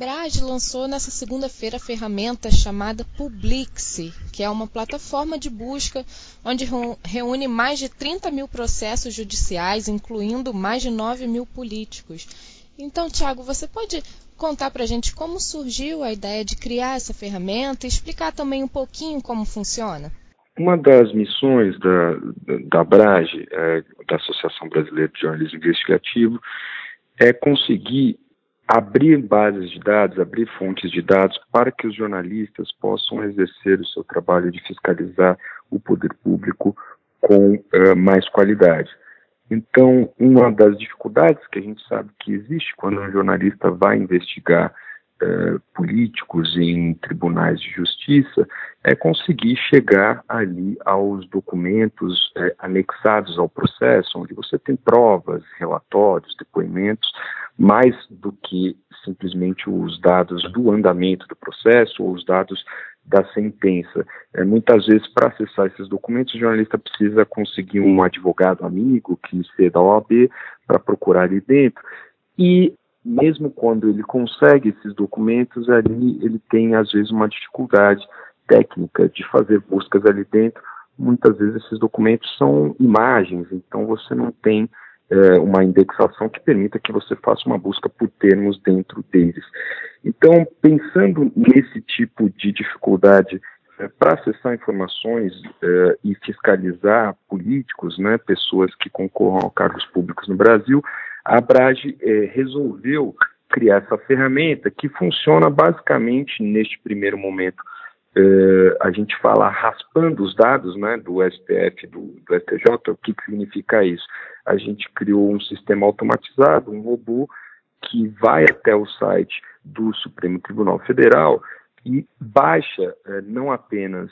Abrage lançou nessa segunda-feira a ferramenta chamada Publixe, que é uma plataforma de busca onde reúne mais de 30 mil processos judiciais, incluindo mais de 9 mil políticos. Então, Tiago, você pode contar para a gente como surgiu a ideia de criar essa ferramenta e explicar também um pouquinho como funciona? Uma das missões da, da, Brage, é, da Associação Brasileira de Jornalismo Investigativo, é conseguir abrir bases de dados, abrir fontes de dados para que os jornalistas possam exercer o seu trabalho de fiscalizar o poder público com uh, mais qualidade. Então, uma das dificuldades que a gente sabe que existe quando um jornalista vai investigar eh, políticos em tribunais de justiça é conseguir chegar ali aos documentos eh, anexados ao processo, onde você tem provas, relatórios, depoimentos, mais do que simplesmente os dados do andamento do processo ou os dados da sentença. É, muitas vezes, para acessar esses documentos, o jornalista precisa conseguir um advogado amigo que seja da OAB para procurar ali dentro. E mesmo quando ele consegue esses documentos, ali ele tem às vezes uma dificuldade técnica de fazer buscas ali dentro. Muitas vezes esses documentos são imagens, então você não tem é, uma indexação que permita que você faça uma busca por termos dentro deles. Então, pensando nesse tipo de dificuldade é, para acessar informações é, e fiscalizar políticos, né, pessoas que concorram a cargos públicos no Brasil, a Abrage é, resolveu criar essa ferramenta que funciona basicamente neste primeiro momento. É, a gente fala raspando os dados né, do STF, do, do STJ, o que, que significa isso? A gente criou um sistema automatizado, um robô que vai até o site do Supremo Tribunal Federal e baixa é, não apenas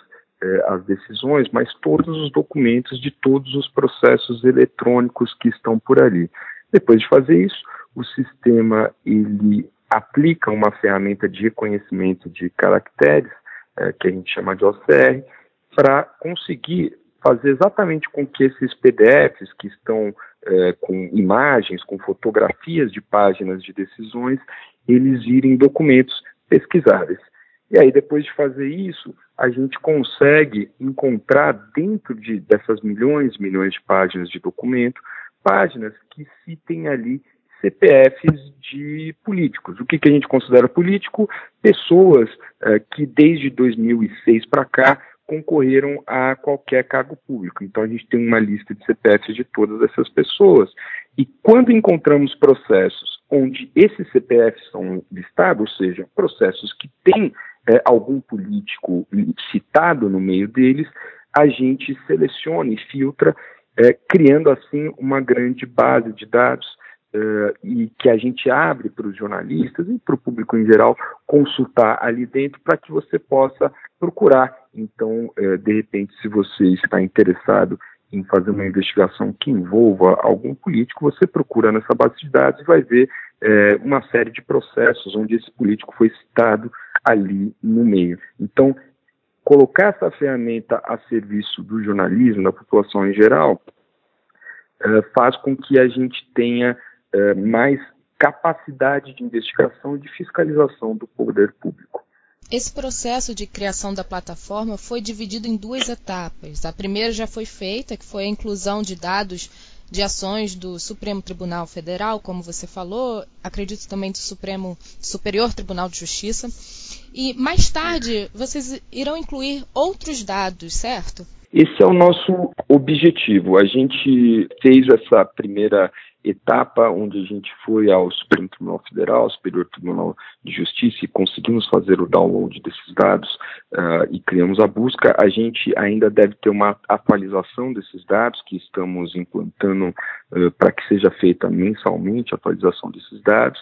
as decisões, mas todos os documentos de todos os processos eletrônicos que estão por ali. Depois de fazer isso, o sistema ele aplica uma ferramenta de reconhecimento de caracteres, é, que a gente chama de OCR, para conseguir fazer exatamente com que esses PDFs que estão é, com imagens, com fotografias de páginas de decisões, eles virem documentos pesquisáveis. E aí, depois de fazer isso, a gente consegue encontrar dentro de, dessas milhões, milhões de páginas de documento, páginas que citem ali CPFs de políticos. O que, que a gente considera político? Pessoas uh, que desde 2006 para cá concorreram a qualquer cargo público. Então a gente tem uma lista de CPFs de todas essas pessoas. E quando encontramos processos onde esses CPFs são listados, ou seja, processos que têm é, algum político citado no meio deles, a gente seleciona e filtra é, criando assim uma grande base de dados é, e que a gente abre para os jornalistas e para o público em geral consultar ali dentro para que você possa procurar. Então, é, de repente, se você está interessado em fazer uma investigação que envolva algum político, você procura nessa base de dados e vai ver é, uma série de processos onde esse político foi citado ali no meio. Então, colocar essa ferramenta a serviço do jornalismo, da população em geral, uh, faz com que a gente tenha uh, mais capacidade de investigação e de fiscalização do poder público. Esse processo de criação da plataforma foi dividido em duas etapas. A primeira já foi feita, que foi a inclusão de dados de ações do Supremo Tribunal Federal, como você falou, acredito também do Supremo Superior Tribunal de Justiça. E mais tarde vocês irão incluir outros dados, certo? Esse é o nosso objetivo. A gente fez essa primeira etapa onde a gente foi ao Supremo Tribunal Federal, ao Superior Tribunal de Justiça e conseguimos fazer o download desses dados uh, e criamos a busca. A gente ainda deve ter uma atualização desses dados que estamos implantando uh, para que seja feita mensalmente a atualização desses dados.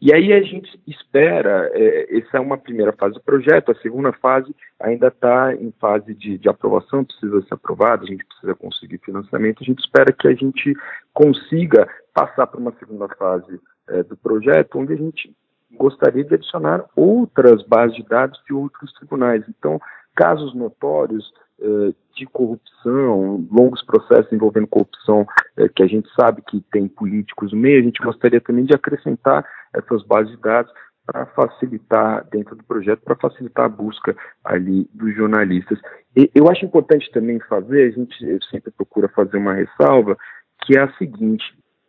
E aí a gente espera, é, essa é uma primeira fase do projeto, a segunda fase ainda está em fase de, de aprovação, precisa ser aprovada, a gente precisa conseguir financiamento, a gente espera que a gente consiga passar para uma segunda fase é, do projeto, onde a gente gostaria de adicionar outras bases de dados de outros tribunais. Então, casos notórios é, de corrupção, longos processos envolvendo corrupção, é, que a gente sabe que tem políticos no meio, a gente gostaria também de acrescentar essas bases de dados para facilitar, dentro do projeto, para facilitar a busca ali dos jornalistas. E eu acho importante também fazer, a gente sempre procura fazer uma ressalva, que é a seguinte: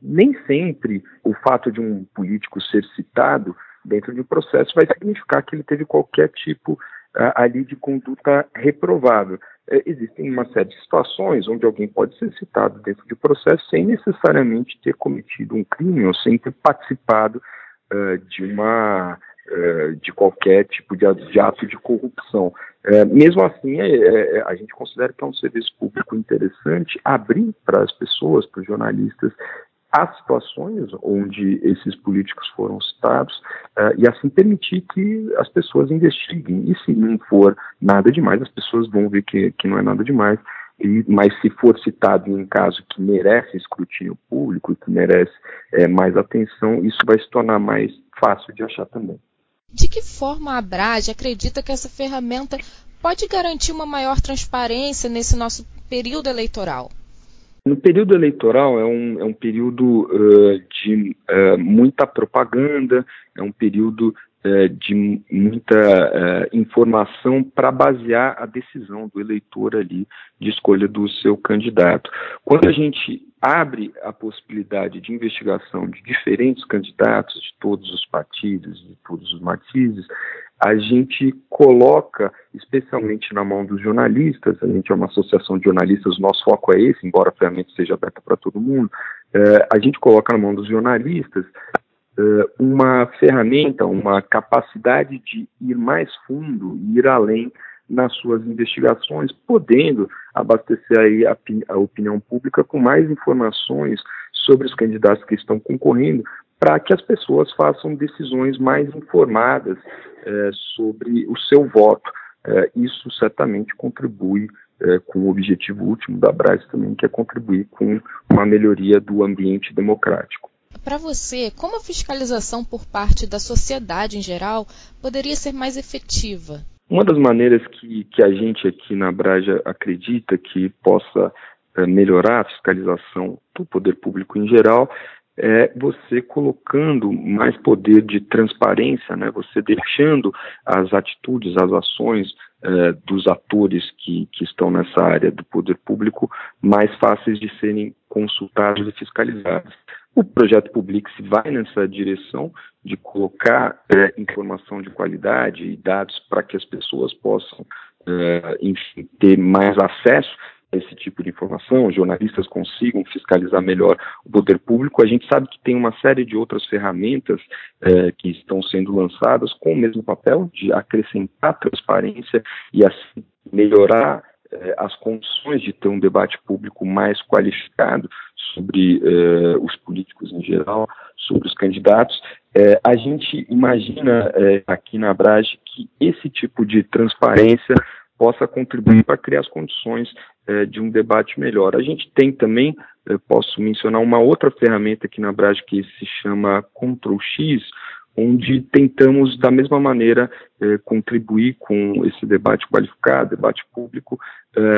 nem sempre o fato de um político ser citado dentro de um processo vai significar que ele teve qualquer tipo uh, ali de conduta reprovável. Uh, existem uma série de situações onde alguém pode ser citado dentro de processo sem necessariamente ter cometido um crime ou sem ter participado uh, de uma de qualquer tipo de, ato de corrupção. mesmo assim, é, é, a gente considera que é um serviço público interessante abrir para as pessoas, para os jornalistas, há situações onde esses políticos foram citados uh, e assim permitir que as pessoas investiguem. E se não for nada demais, as pessoas vão ver que, que não é nada demais. E, mas se for citado em um caso que merece escrutínio público que merece é, mais atenção, isso vai se tornar mais fácil de achar também. De que forma a Abrage acredita que essa ferramenta pode garantir uma maior transparência nesse nosso período eleitoral? No período eleitoral é um, é um período uh, de uh, muita propaganda, é um período uh, de muita informação para basear a decisão do eleitor ali de escolha do seu candidato. Quando a gente abre a possibilidade de investigação de diferentes candidatos de todos os partidos, de todos os matizes, a gente coloca, especialmente na mão dos jornalistas, a gente é uma associação de jornalistas, nosso foco é esse, embora ferramenta seja aberta para todo mundo, é, a gente coloca na mão dos jornalistas é, uma ferramenta, uma capacidade de ir mais fundo, ir além nas suas investigações, podendo abastecer aí a, a opinião pública com mais informações sobre os candidatos que estão concorrendo, para que as pessoas façam decisões mais informadas é, sobre o seu voto. É, isso certamente contribui é, com o objetivo último da Braz também, que é contribuir com uma melhoria do ambiente democrático. Para você, como a fiscalização por parte da sociedade em geral poderia ser mais efetiva? Uma das maneiras que, que a gente aqui na Braja acredita que possa melhorar a fiscalização do poder público em geral é você colocando mais poder de transparência, né? você deixando as atitudes, as ações é, dos atores que, que estão nessa área do poder público mais fáceis de serem consultados e fiscalizados. O projeto Public se vai nessa direção de colocar é, informação de qualidade e dados para que as pessoas possam, é, enfim, ter mais acesso esse tipo de informação, os jornalistas consigam fiscalizar melhor o poder público. A gente sabe que tem uma série de outras ferramentas eh, que estão sendo lançadas com o mesmo papel de acrescentar transparência e assim melhorar eh, as condições de ter um debate público mais qualificado sobre eh, os políticos em geral, sobre os candidatos. a gente imagina aqui na Brage que esse tipo de transparência possa contribuir para criar as condições é, de um debate melhor. A gente tem também, posso mencionar uma outra ferramenta aqui na Brage que se chama Ctrl X, onde tentamos, da mesma maneira, é, contribuir com esse debate qualificado, debate público,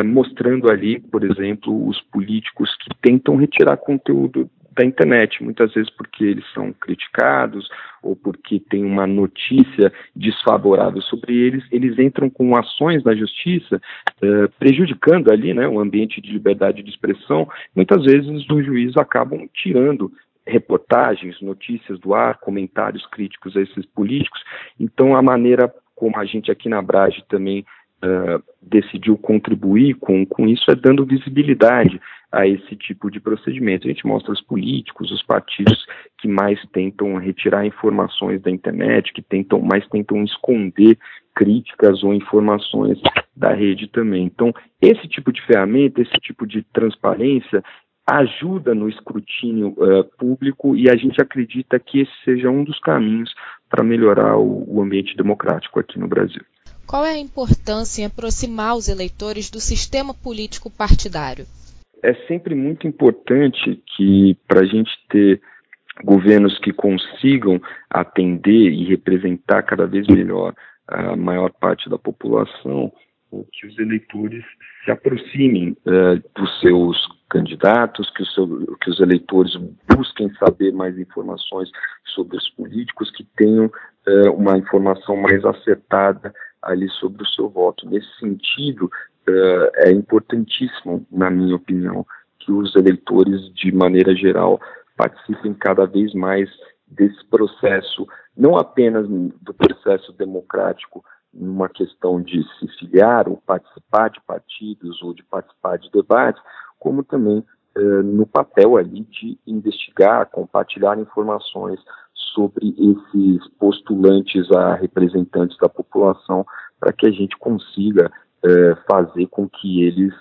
mostrando ali, por exemplo, os políticos que tentam retirar conteúdo da internet, muitas vezes porque eles são criticados ou porque tem uma notícia desfavorável sobre eles, eles entram com ações na justiça, eh, prejudicando ali né, o ambiente de liberdade de expressão. Muitas vezes os juízes acabam tirando reportagens, notícias do ar, comentários críticos a esses políticos. Então, a maneira como a gente aqui na Brage também decidiu contribuir com, com isso é dando visibilidade a esse tipo de procedimento. A gente mostra os políticos, os partidos que mais tentam retirar informações da internet, que tentam mais tentam esconder críticas ou informações da rede também. Então, esse tipo de ferramenta, esse tipo de transparência ajuda no escrutínio uh, público e a gente acredita que esse seja um dos caminhos para melhorar o, o ambiente democrático aqui no Brasil. Qual é a importância em aproximar os eleitores do sistema político partidário? É sempre muito importante que, para a gente ter governos que consigam atender e representar cada vez melhor a maior parte da população, que os eleitores se aproximem uh, dos seus candidatos, que, seu, que, os eleitores busquem saber mais informações sobre os políticos, que tenham é, uma informação mais acertada ali sobre o seu voto. Nesse sentido, é, é importantíssimo, na minha opinião, que os eleitores, de maneira geral, participem cada vez mais desse processo, não apenas do processo democrático, numa questão de se filiar ou participar de partidos ou de participar de debates, como também eh, no papel ali de investigar, compartilhar informações sobre esses postulantes a representantes da população, para que a gente consiga eh, fazer com que eles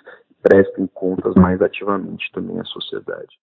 prestem contas mais ativamente também à sociedade.